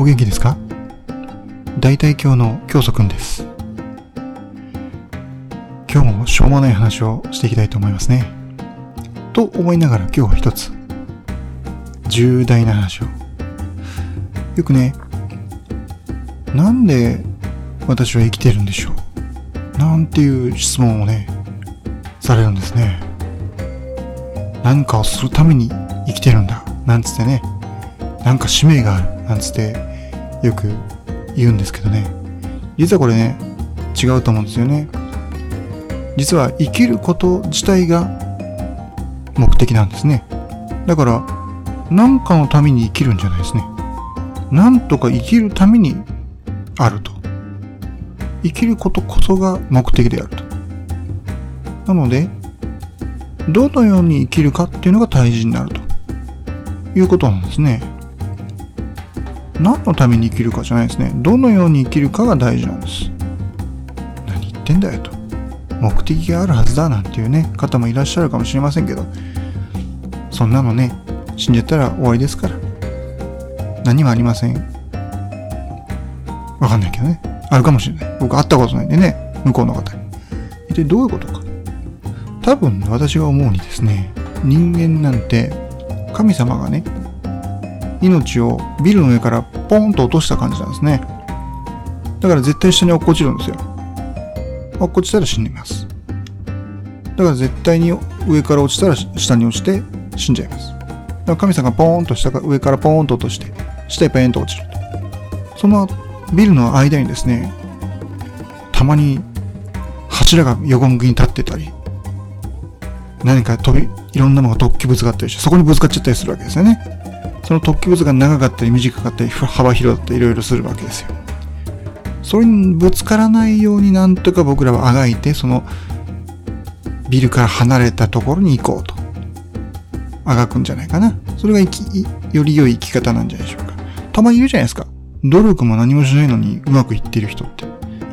お元気ですか？大体今日の教祖くんです。今日もしょうもない話をしていきたいと思いますね。と思いながら今日は一つ、重大な話を。よくね、なんで私は生きてるんでしょう？なんていう質問をね、されるんですね。何かをするために生きてるんだ。なんつってね。なんか使命がある。なんつってよく言うんですけどね。実はこれね、違うと思うんですよね。実は生きること自体が目的なんですね。だから、何かのために生きるんじゃないですね。なんとか生きるためにあると。生きることこそが目的であると。なので、どのように生きるかっていうのが大事になるということなんですね。何のために生きるかじゃないですね。どのように生きるかが大事なんです。何言ってんだよと。目的があるはずだなんていうね、方もいらっしゃるかもしれませんけど、そんなのね、死んじゃったら終わりですから。何もありません。わかんないけどね。あるかもしれない。僕会ったことないんでね、向こうの方に。一体どういうことか。多分私が思うにですね、人間なんて神様がね、命をビルの上からポーンと落とした感じなんですね。だから絶対下に落っこちるんですよ。落っこちたら死にます。だから絶対に上から落ちたら下に落ちて死んじゃいます。だから神様がポーンと下か上からポーンと落として、下へペーンと落ちると。そのビルの間にですね、たまに柱が横向きに立ってたり、何か飛び、いろんなものが突起物があったりして、そこにぶつかっちゃったりするわけですよね。その突起物が長かったり短かったり、幅広だったりいろいろするわけですよ。それにぶつからないようになんとか僕らはあがいて、そのビルから離れたところに行こうと。あがくんじゃないかな。それが、より良い生き方なんじゃないでしょうか。たまにいるじゃないですか。努力も何もしないのにうまくいってる人って。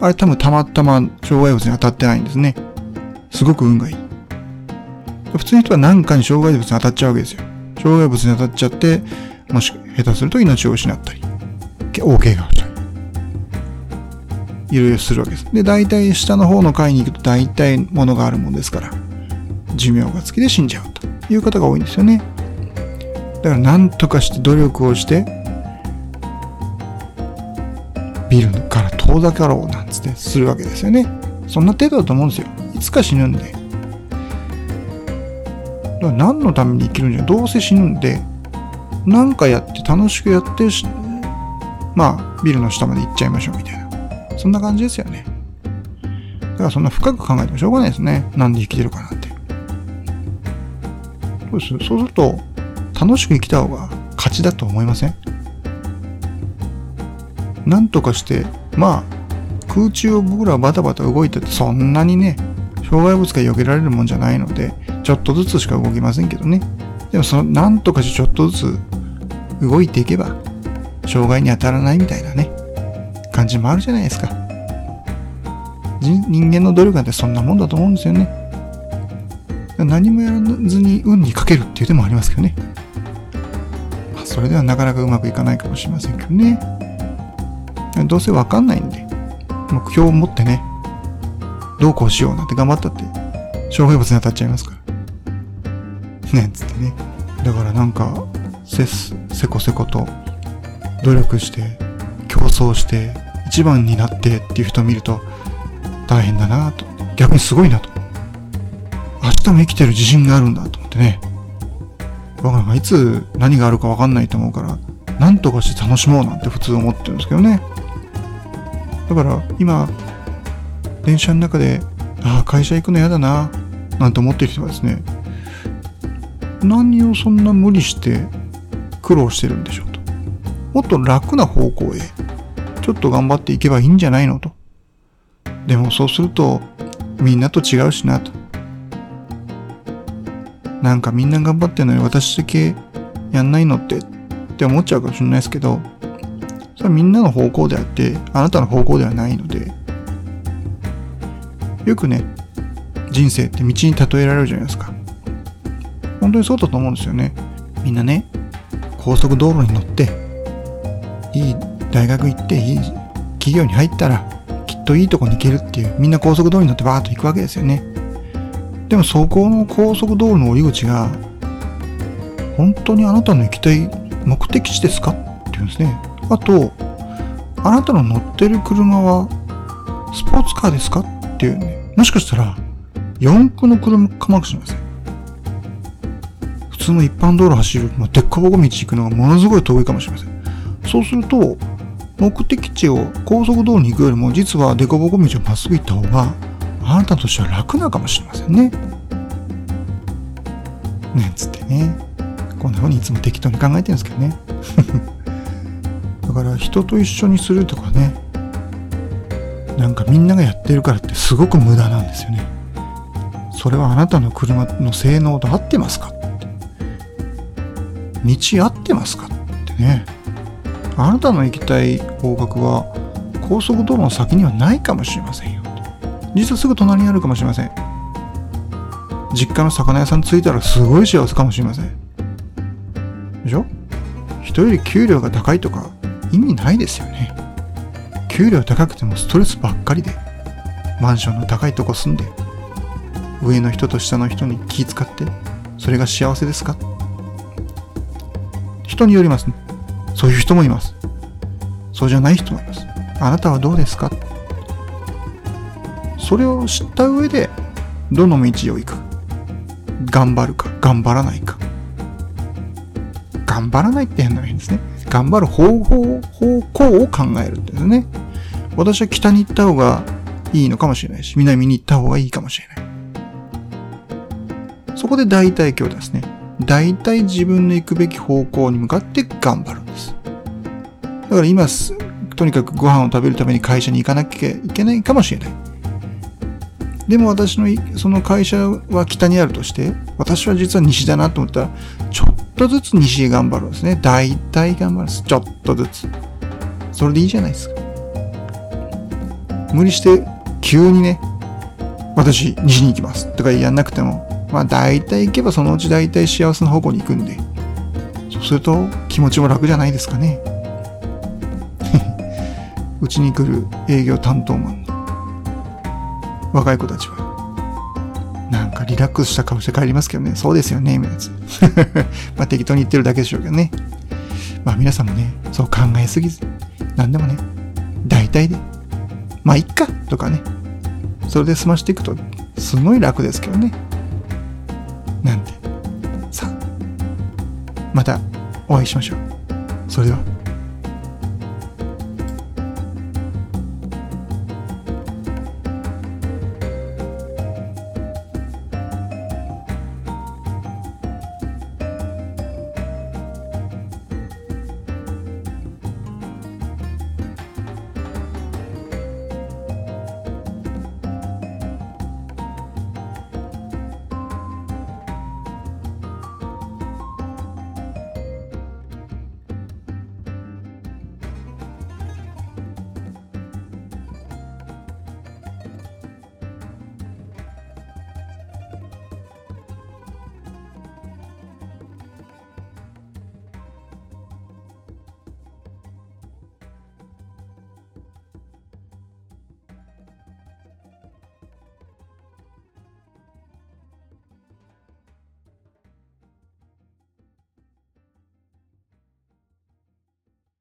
あれ多分たまたま障害物に当たってないんですね。すごく運がいい。普通の人は何かに障害物に当たっちゃうわけですよ。障害物に当たっちゃって、もし下手すると命を失ったり、大怪我をしたり、いろいろするわけです。で、大体下の方の階に行くと大体物があるもんですから、寿命が尽きて死んじゃうという方が多いんですよね。だから何とかして努力をして、ビルから遠ざかろうなんつってするわけですよね。そんな程度だと思うんですよ。いつか死ぬんで。だから何のために生きるんじゃどうせ死ぬんで、何かやって楽しくやってまあ、ビルの下まで行っちゃいましょうみたいな。そんな感じですよね。だからそんな深く考えてもしょうがないですね。なんで生きてるかなんて。そうです。そうすると、楽しく生きた方が勝ちだと思いません？なんとかして、まあ、空中を僕らはバタバタ動いてて、そんなにね、障害物が避けられるもんじゃないので、ちょっとずつしか動きませんけどね。でもその、なんとかしてちょっとずつ動いていけば、障害に当たらないみたいなね、感じもあるじゃないですか。人間の努力なんてそんなもんだと思うんですよね。何もやらずに運にかけるっていう手もありますけどね。まあ、それではなかなかうまくいかないかもしれませんけどね。どうせわかんないんで、目標を持ってね、どうこうしようなんて頑張ったって、障害物に当たっちゃいますから。ねつってね。だからなんか、せす、せこせこと、努力して、競争して、一番になってっていう人を見ると、大変だなと。逆にすごいなと。明日も生きてる自信があるんだと思ってね。僕なんかいつ何があるかわかんないと思うから、なんとかして楽しもうなんて普通思ってるんですけどね。だから今、電車の中で、ああ、会社行くの嫌だな、なんて思ってる人はですね、何をそんな無理して苦労してるんでしょうと。もっと楽な方向へ、ちょっと頑張っていけばいいんじゃないのと。でもそうすると、みんなと違うしなと。なんかみんな頑張ってるのに私だけやんないのってって思っちゃうかもしれないですけど、それはみんなの方向であって、あなたの方向ではないので、よくね、人生って道に例えられるじゃないですか。本当にそうだと思うんですよね。みんなね、高速道路に乗って、いい大学行っていい企業に入ったらきっといいとこに行けるっていうみんな高速道路に乗ってバーッと行くわけですよね。でもそこの高速道路の降り口が本当にあなたの行きたい目的地ですかっていうんですね。あとあなたの乗ってる車はスポーツカーですかっていうね。もしかしたら四駆の車かもしれません。通の一般道路走る、まあ、でっかぼこ道行くのがものすごい遠いかもしれませんそうすると目的地を高速道路に行くよりも実は凸凹道をまっすぐ行った方があなたとしては楽なかもしれませんね。なんつってね。こんな風にいつも適当に考えてるんですけどね。だから人と一緒にするとかね。なんかみんながやってるからってすごく無駄なんですよね。それはあなたの車の性能と合ってますか？って。道合ってますかってね。あなたの行きたい方角は高速道路の先にはないかもしれませんよ。実はすぐ隣にあるかもしれません。実家の魚屋さん着いたらすごい幸せかもしれません。でしょ？人より給料が高いとか意味ないですよね。給料高くてもストレスばっかりで、マンションの高いとこ住んで、上の人と下の人に気使って、それが幸せですか？人によりますね。そういう人もいます。そうじゃない人もいます。あなたはどうですか？それを知った上で、どの道を行く？頑張るか、頑張らないか？頑張らないって変な変ですね。頑張る方法、方向を考えるってですね。私は北に行った方がいいのかもしれないし、南に行った方がいいかもしれない。そこで大体今日ですね。大体自分の行くべき方向に向かって頑張るんです。だから今、とにかくご飯を食べるために会社に行かなきゃいけないかもしれない。でも私のその会社は北にあるとして、私は実は西だなと思ったら、ちょっとずつ西へ頑張るんですね。大体頑張るんです。ちょっとずつ。それでいいじゃないですか。無理して急にね、私西に行きますとかやんなくても、まあ大体行けばそのうち大体幸せな方向に行くんで、そうすると気持ちも楽じゃないですかね。うちに来る営業担当マン若い子たちは。なんかリラックスした顔して帰りますけどね。そうですよね、みたいな まあ適当に言ってるだけでしょうけどね。まあ皆さんもね、そう考えすぎず、なんでもね、大体で、まあいっかとかね、それで済ましていくと、すごい楽ですけどね。またお会いしましょう。それでは。